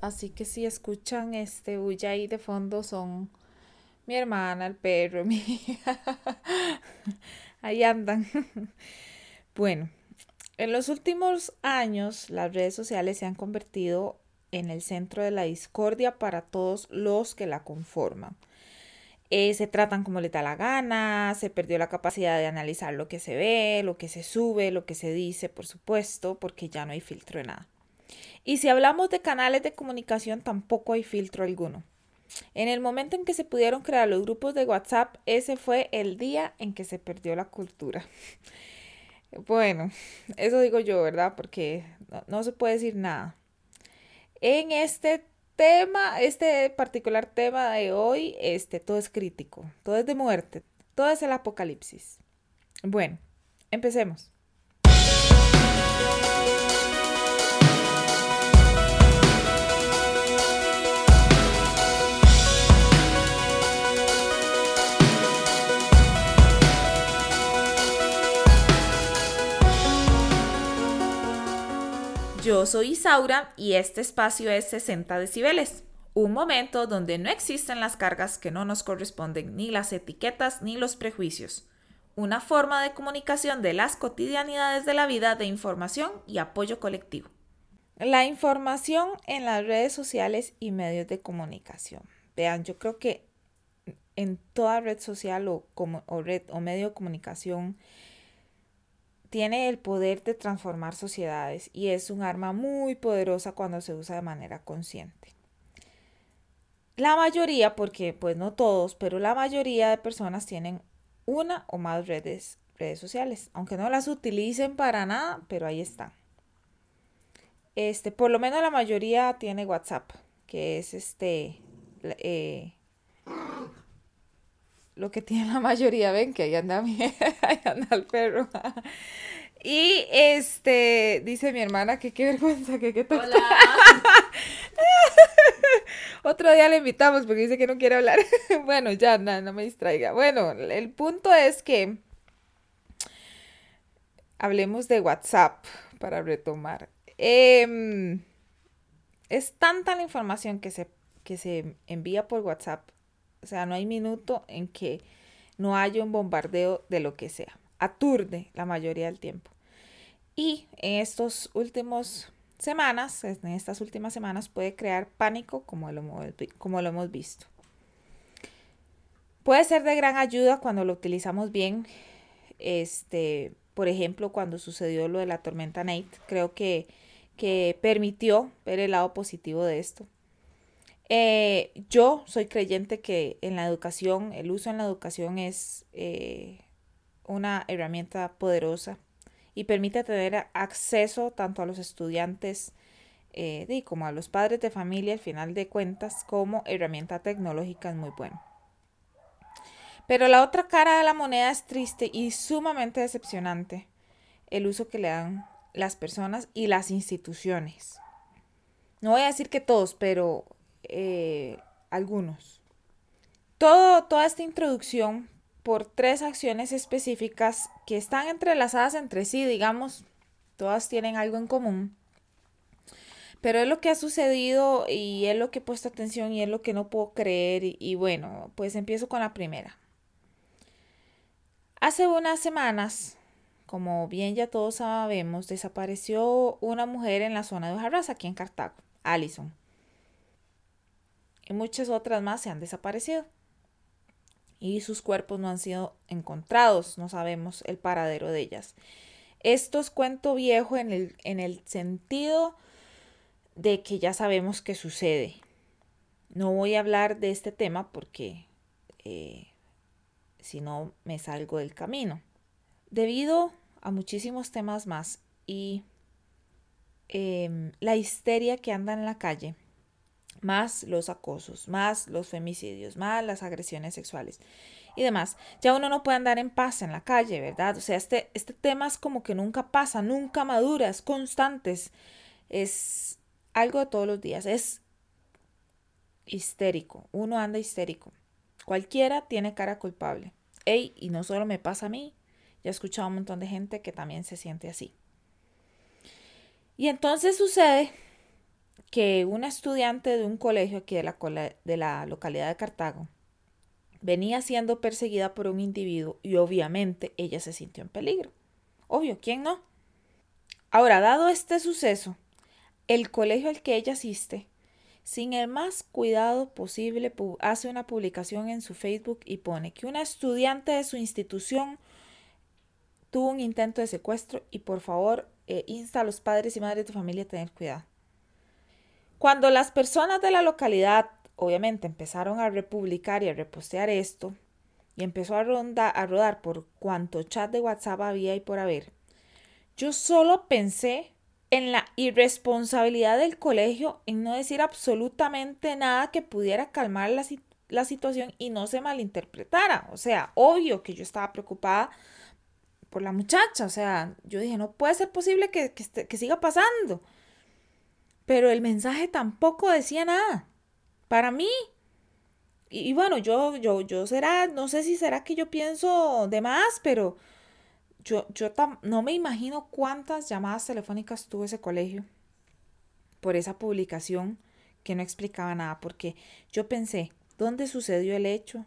así que si escuchan este bulla ahí de fondo son mi hermana, el perro, mi hija. Ahí andan. Bueno, en los últimos años las redes sociales se han convertido en el centro de la discordia para todos los que la conforman. Eh, se tratan como le da la gana, se perdió la capacidad de analizar lo que se ve, lo que se sube, lo que se dice, por supuesto, porque ya no hay filtro de nada. Y si hablamos de canales de comunicación, tampoco hay filtro alguno. En el momento en que se pudieron crear los grupos de WhatsApp, ese fue el día en que se perdió la cultura. Bueno, eso digo yo, ¿verdad? Porque no, se puede decir nada. En este tema, este particular tema de hoy, este, todo es crítico, todo es de muerte, todo es el apocalipsis. Bueno, empecemos. Yo soy Isaura y este espacio es 60 decibeles, un momento donde no existen las cargas que no nos corresponden, ni las etiquetas ni los prejuicios. Una forma de comunicación de las cotidianidades de la vida de información y apoyo colectivo. La información en las redes sociales y medios de comunicación. Vean, yo creo que en toda red social o, o, medio de comunicación tiene el poder de transformar sociedades y es un arma muy poderosa cuando se usa de manera consciente. La mayoría, porque pues no todos, pero la mayoría de personas tienen una o más redes, redes sociales, aunque no las utilicen para nada, pero ahí están. Este, por lo menos la mayoría tiene WhatsApp, que es este eh, lo que tiene la mayoría, ven que ahí anda, ahí anda el perro. Y este, dice mi hermana que qué vergüenza, que qué Hola. Otro día le invitamos porque dice que no quiere hablar. bueno, ya, no, no me distraiga. Bueno, el punto es que hablemos de WhatsApp para retomar. Em, es tanta la información que se, que se envía por WhatsApp o sea, no hay minuto en que no haya un bombardeo de lo que sea. Aturde la mayoría del tiempo. Y en estos últimos semanas, en estas últimas semanas, puede crear pánico como lo, hemos visto. Puede ser de gran ayuda cuando lo utilizamos bien. Este, por ejemplo, cuando sucedió lo de la tormenta Nate, creo que, que permitió ver el lado positivo de esto. Eh, yo soy creyente que en la educación, el uso en la educación es eh, una herramienta poderosa y permite tener acceso tanto a los estudiantes eh, como a los padres de familia, al final de cuentas, como herramienta tecnológica es muy bueno. Pero la otra cara de la moneda es triste y sumamente decepcionante el uso que le dan las personas y las instituciones. No voy a decir que todos, pero eh, algunos. Todo, toda esta introducción por tres acciones específicas que están entrelazadas entre sí, digamos, todas tienen algo en común. Pero es lo que ha sucedido y es lo que he atención y es lo que no puedo creer. y bueno, pues empiezo con la primera. Hace unas semanas, como bien ya todos sabemos, desapareció una mujer en la zona de Ojarras, aquí en Cartago, Allison y muchas otras más se han desaparecido. Y sus cuerpos no han sido encontrados, no sabemos el paradero de ellas. Esto es cuento viejo en el, en el sentido de que ya sabemos qué sucede. No voy a hablar de este tema porque eh, si no me salgo del camino. Debido a muchísimos temas más y em, la histeria que anda en la calle, más los acosos, más los femicidios, más las agresiones sexuales y demás. Ya uno no puede andar en paz en la calle, ¿verdad? O sea, este, este tema es como que nunca pasa, nunca madura, es constante, es, algo de todos los días, es histérico, uno anda histérico. Cualquiera tiene cara culpable. Ey, y no solo me pasa a mí, ya he escuchado a un montón de gente que también se siente así. Y entonces sucede que una estudiante de un colegio aquí de la, de la localidad de Cartago venía siendo perseguida por un individuo y obviamente ella se sintió en peligro. Obvio, ¿quién no? Ahora, dado este suceso, el colegio al que ella asiste, sin el más cuidado posible, hace una publicación en su Facebook y pone que una estudiante de su institución tuvo un intento de secuestro y por favor eh, insta a los padres y madres de familia a tener cuidado. Cuando las personas de la localidad obviamente empezaron a republicar y a repostear esto y empezó a, a rodar por cuanto chat de WhatsApp había y por haber, yo solo pensé en la irresponsabilidad del colegio en no decir absolutamente nada que pudiera calmar la, la situación y no se malinterpretara. O sea, obvio que yo estaba preocupada por la muchacha. O sea, yo dije, no puede ser posible que, que siga pasando. Pero el mensaje tampoco decía nada para mí. Y, bueno, yo, yo, yo será, no sé si será que yo pienso de más, pero yo, yo no me imagino cuántas llamadas telefónicas tuvo ese colegio por esa publicación que no explicaba nada, porque yo pensé, ¿dónde sucedió el hecho?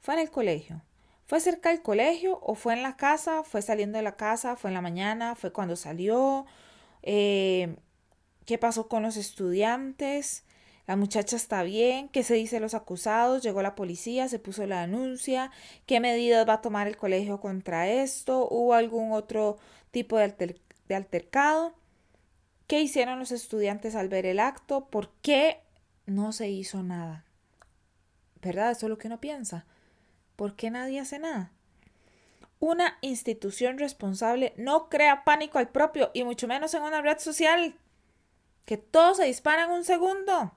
¿Fue en el colegio? ¿Fue cerca del colegio o fue en la casa? ¿Fue saliendo de la casa? ¿Fue en la mañana? ¿Fue cuando salió? Eh, ¿Qué pasó con los estudiantes? La muchacha está bien, ¿qué se dice los acusados? Llegó la policía, se puso la denuncia, ¿qué medidas va a tomar el colegio contra esto? ¿Hubo algún otro tipo de, de altercado? ¿Qué hicieron los estudiantes al ver el acto? ¿Por qué no se hizo nada? ¿Verdad? Eso es lo que uno piensa. ¿Por qué nadie hace nada? Una institución responsable no crea pánico al propio y mucho menos en una red social. Que todo se dispara en un segundo.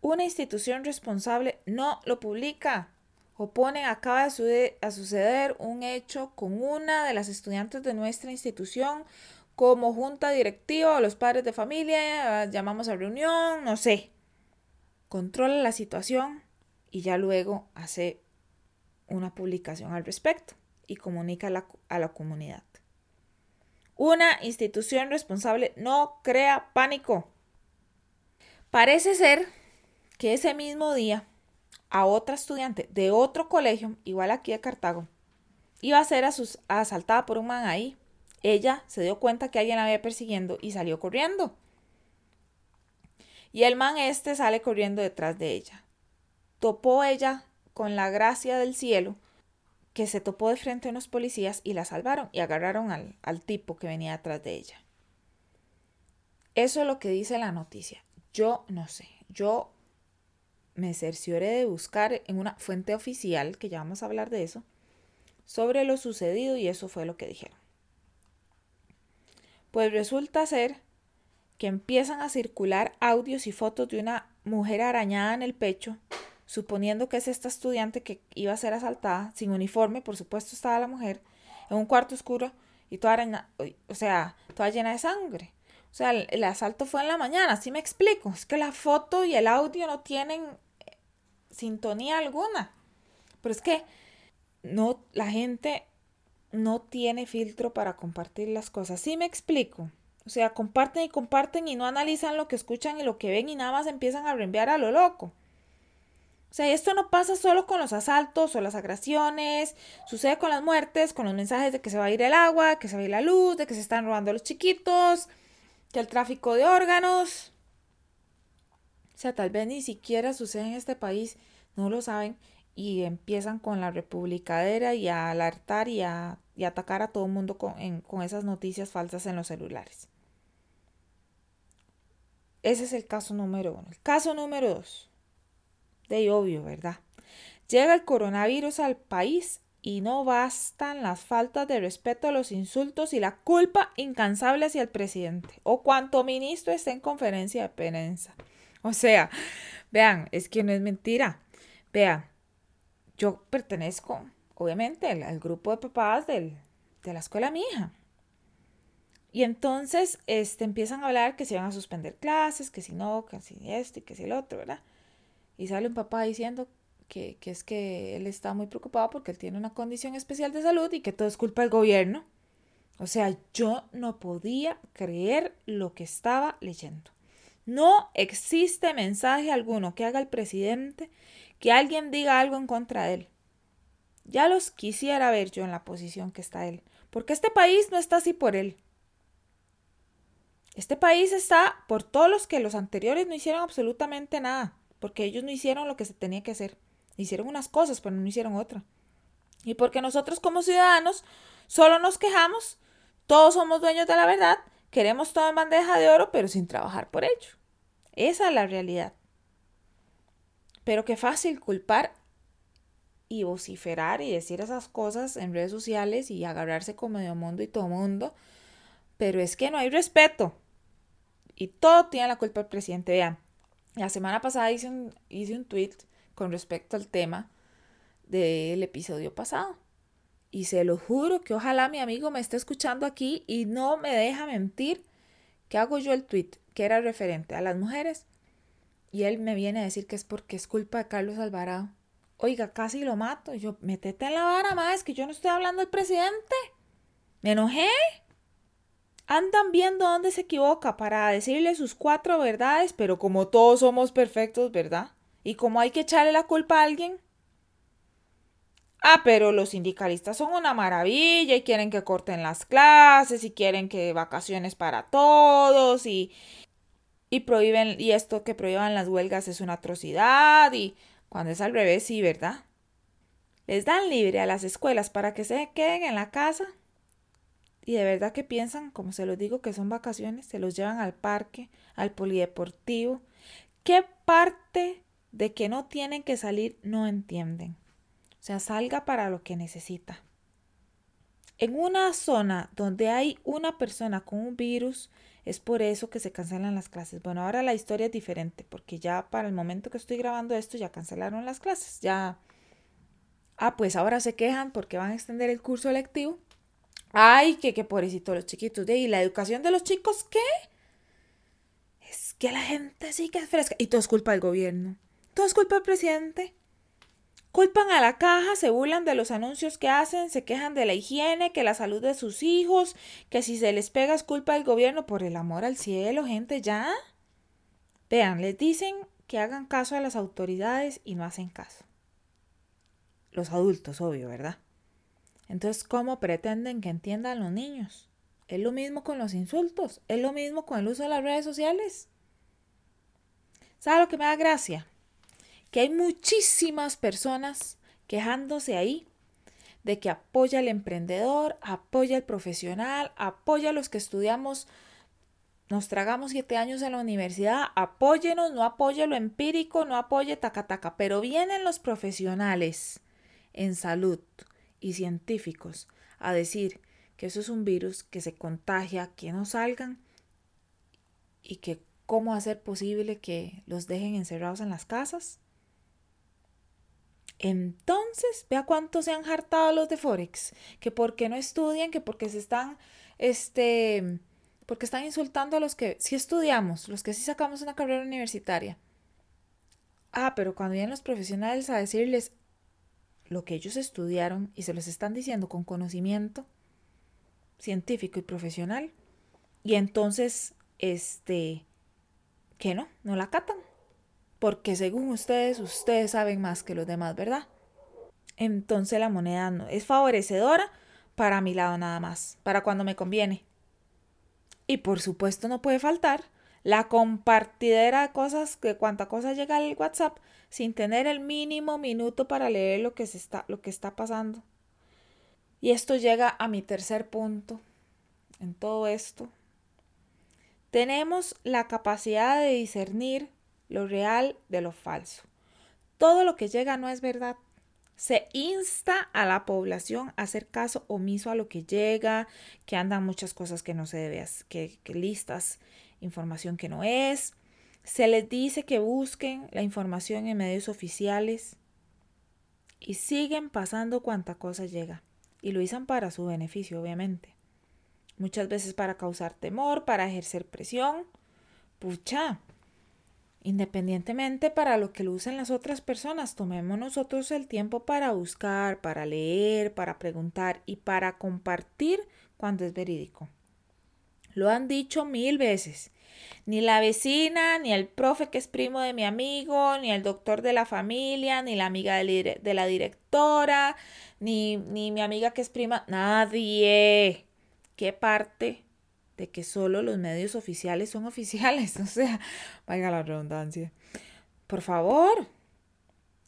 Una institución responsable no lo publica o pone acaba de suceder un hecho con una de las estudiantes de nuestra institución como junta directiva o los padres de familia, llamamos a reunión, no sé. Controla la situación y ya luego hace una publicación al respecto y comunica a la, a la comunidad. Una institución responsable no crea pánico. Parece ser que ese mismo día a otra estudiante de otro colegio, igual aquí de Cartago, iba a ser asaltada por un man ahí. Ella se dio cuenta que alguien la había persiguiendo y salió corriendo. Y el man este sale corriendo detrás de ella. Topó ella con la gracia del cielo que se topó de frente a unos policías y la salvaron y agarraron al, al tipo que venía detrás de ella. Eso es lo que dice la noticia. Yo no sé. Yo me cercioré de buscar en una fuente oficial, que ya vamos a hablar de eso, sobre lo sucedido y eso fue lo que dijeron. Pues resulta ser que empiezan a circular audios y fotos de una mujer arañada en el pecho, suponiendo que es esta estudiante que iba a ser asaltada, sin uniforme, por supuesto estaba la mujer, en un cuarto oscuro y toda arañada, o sea, toda llena de sangre. O sea, el, asalto fue en la mañana, así me explico. Es que la foto y el audio no tienen sintonía alguna. Pero es que no, la gente no tiene filtro para compartir las cosas. Sí me explico. O sea, comparten y comparten y no analizan lo que escuchan y lo que ven y nada más empiezan a reenviar a lo loco. O sea, esto no pasa solo con los asaltos o las agresiones, sucede con las muertes, con los mensajes de que se va a ir el agua, que se va a ir la luz, de que se están robando los chiquitos, que el tráfico de órganos. O sea, tal vez ni siquiera sucede en este país, no lo saben, y empiezan con la republicadera y a alertar y a, atacar a todo el mundo con esas noticias falsas en los celulares. Ese es el caso número uno. El caso número dos. De obvio, ¿verdad? Llega el coronavirus al país y no bastan las faltas de respeto, los insultos y la culpa incansable hacia el presidente o cuanto ministro esté en conferencia de prensa. O sea, vean, es que no es mentira. Vean, yo pertenezco, obviamente, al, grupo de papás del, de la escuela mi hija. Y entonces este, empiezan a hablar que se van a suspender clases, que si no, que si esto y que si el otro, ¿verdad? Y sale un papá diciendo que, que, es que él está muy preocupado porque él tiene una condición especial de salud y que todo es culpa del gobierno. O sea, yo no podía creer lo que estaba leyendo. No existe mensaje alguno que haga el presidente que alguien diga algo en contra de él. Ya los quisiera ver yo en la posición que está él, porque este país no está así por él. Este país está por todos los que los anteriores no hicieron absolutamente nada, porque ellos no hicieron lo que se tenía que hacer. Hicieron unas cosas, pero no hicieron otra. Y porque nosotros como ciudadanos solo nos quejamos, todos somos dueños de la verdad, queremos todo en bandeja de oro, pero sin trabajar por ello. Esa es la realidad. Pero qué fácil culpar y vociferar y decir esas cosas en redes sociales y agarrarse con medio mundo y todo mundo. Pero es que no hay respeto. Y todo tiene la culpa el presidente. Vean, la semana pasada hice un, hice un tweet con respecto al tema del episodio pasado. Y se lo juro que ojalá mi amigo me esté escuchando aquí y no me deja mentir que hago yo el tweet que era referente a las mujeres. Y él me viene a decir que es porque es culpa de Carlos Alvarado. Oiga, casi lo mato. yo, metete en la vara, más, que yo no estoy hablando del presidente. Me enojé. Andan viendo dónde se equivoca para decirle sus cuatro verdades, pero como todos somos perfectos, ¿verdad? Y como hay que echarle la culpa a alguien. Ah, pero los sindicalistas son una maravilla y quieren que corten las clases y quieren que vacaciones para todos y, y prohíben, y esto que prohíban las huelgas es una atrocidad y cuando es al revés, sí, ¿verdad? Les dan libre a las escuelas para que se queden en la casa y de verdad que piensan, como se los digo, que son vacaciones, se los llevan al parque, al polideportivo. ¿Qué parte de que no tienen que salir no entienden? O sea, salga para lo que necesita. En una zona donde hay una persona con un virus, es por eso que se cancelan las clases. Bueno, ahora la historia es diferente, porque ya para el momento que estoy grabando esto ya cancelaron las clases. Ya. Ah, pues ahora se quejan porque van a extender el curso electivo Ay, que, qué pobrecito los chiquitos. Ahí, la educación de los chicos, ¿qué? Es que la gente sí que es fresca. Y todo es culpa del gobierno. Todo es culpa del presidente. Culpan a la caja, se burlan de los anuncios que hacen, se quejan de la higiene, que la salud de sus hijos, que si se les pega es culpa del gobierno. Por el amor al cielo, gente, ya. Vean, les dicen que hagan caso a las autoridades y no hacen caso. Los adultos, obvio, ¿verdad? Entonces, ¿cómo pretenden que entiendan los niños? Es lo mismo con los insultos, es lo mismo con el uso de las redes sociales. ¿Sabe lo que me da gracia? Que hay muchísimas personas quejándose ahí de que apoya al emprendedor, apoya al profesional, apoya a los que estudiamos, nos tragamos siete años en la universidad, apóyenos, no apoye lo empírico, no apoye taca taca, pero vienen los profesionales en salud, y científicos a decir que eso es un virus que se contagia, que no salgan y que cómo hacer posible que los dejen encerrados en las casas. Entonces, vea cuántos se han hartado los de Forex, que porque no estudian, que porque se están, este, porque están insultando a los que sí estudiamos, los que sí sacamos una carrera universitaria. Ah, pero cuando vienen los profesionales a decirles, lo que ellos estudiaron y se los están diciendo con conocimiento científico y profesional. Y entonces, este, que no, no la catan. Porque según ustedes, ustedes saben más que los demás, ¿verdad? Entonces la moneda es favorecedora para mi lado nada más, para cuando me conviene. Y por supuesto no puede faltar la compartidera de cosas, que cuánta cosa llega al WhatsApp sin tener el mínimo minuto para leer lo que, se está, lo que está pasando. Y esto llega a mi tercer punto en todo esto. Tenemos la capacidad de discernir lo real de lo falso. Todo lo que llega no es verdad. Se insta a la población a hacer caso omiso a lo que llega, que andan muchas cosas que no se debe, que, que listas información que no es. Se les dice que busquen la información en medios oficiales y siguen pasando cuanta cosa llega. Y lo dicen para su beneficio, obviamente. Muchas veces para causar temor, para ejercer presión. Pucha, independientemente para lo que lo usen las otras personas, tomemos nosotros el tiempo para buscar, para leer, para preguntar y para compartir cuando es verídico. Lo han dicho mil veces. Ni la vecina, ni el profe que es primo de mi amigo, ni el doctor de la familia, ni la amiga de la directora, ni, ni mi amiga que es prima, nadie. ¿Qué parte de que solo los medios oficiales son oficiales? O sea, vaya la redundancia. Por favor,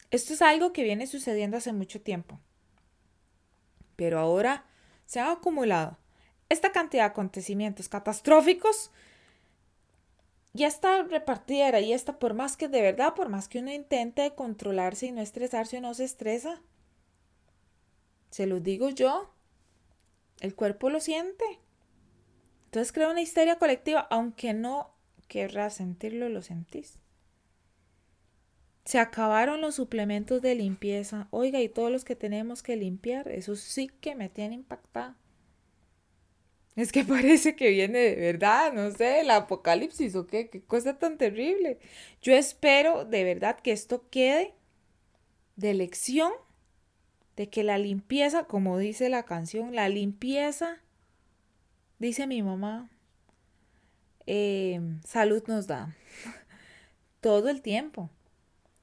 esto es algo que viene sucediendo hace mucho tiempo. Pero ahora se han acumulado esta cantidad de acontecimientos catastróficos ya está repartida y está por más que de verdad, por más que uno intente controlarse y no estresarse, o no se estresa. Se lo digo yo. El cuerpo lo siente. Entonces crea una histeria colectiva, aunque no querrás sentirlo, lo sentís. Se acabaron los suplementos de limpieza. Oiga, y todos los que tenemos que limpiar, eso sí que me tiene impactada. Es que parece que viene de verdad, no sé, el apocalipsis o qué, qué cosa tan terrible. Yo espero de verdad que esto quede de lección de que la limpieza, como dice la canción, la limpieza, dice mi mamá, em, salud nos da. Todo el tiempo.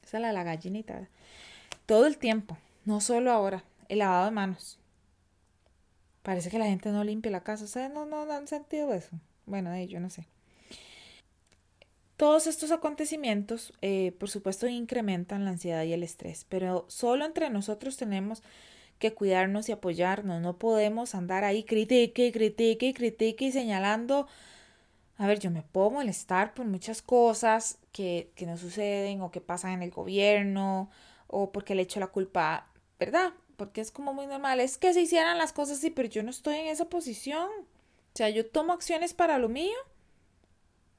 Esa es la, la gallinita. Todo el tiempo. No solo ahora. El lavado de manos. Parece que la gente no limpia la casa. O sea, no, no, han sentido eso. Bueno, yo no sé. Todos estos acontecimientos, eh, por supuesto, incrementan la ansiedad y el estrés, pero solo entre nosotros tenemos que cuidarnos y apoyarnos. No podemos andar ahí critique, critique, critique y señalando. A ver, yo me puedo molestar por muchas cosas que, que no suceden o que pasan en el gobierno o porque le echo la culpa, ¿verdad? Porque es como muy normal. Es que se hicieran las cosas así, pero yo no estoy en esa posición. O sea, yo tomo acciones para lo mío,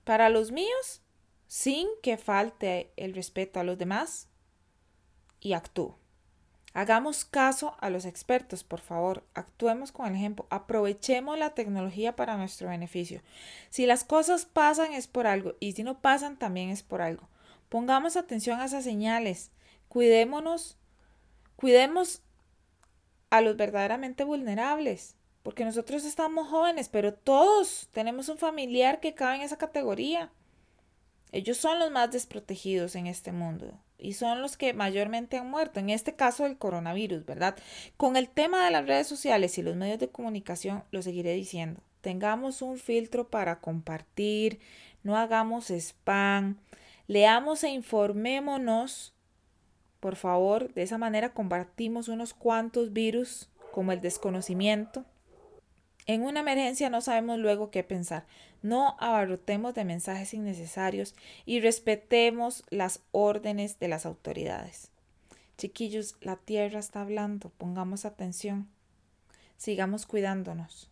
para los míos, sin que falte el respeto a los demás y actúo. Hagamos caso a los expertos, por favor. Actuemos con el ejemplo. Aprovechemos la tecnología para nuestro beneficio. Si las cosas pasan es por algo y si no pasan también es por algo. Pongamos atención a esas señales. Cuidémonos. Cuidemos a los verdaderamente vulnerables. Porque nosotros estamos jóvenes, pero todos tenemos un familiar que cabe en esa categoría. Ellos son los más desprotegidos en este mundo y son los que mayormente han muerto, en este caso el coronavirus, ¿verdad? Con el tema de las redes sociales y los medios de comunicación, lo seguiré diciendo. Tengamos un filtro para compartir, no hagamos spam, leamos e informémonos, por favor, de esa manera combatimos unos cuantos virus como el desconocimiento, en una emergencia no sabemos luego qué pensar. No abarrotemos de mensajes innecesarios y respetemos las órdenes de las autoridades. Chiquillos, la tierra está hablando, pongamos atención, sigamos cuidándonos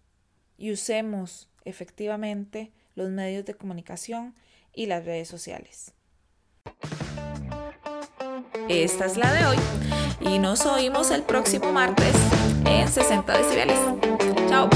y usemos efectivamente los medios de comunicación y las redes sociales. Esta es la de hoy y nos oímos el próximo martes en 60 decibeles. Chao.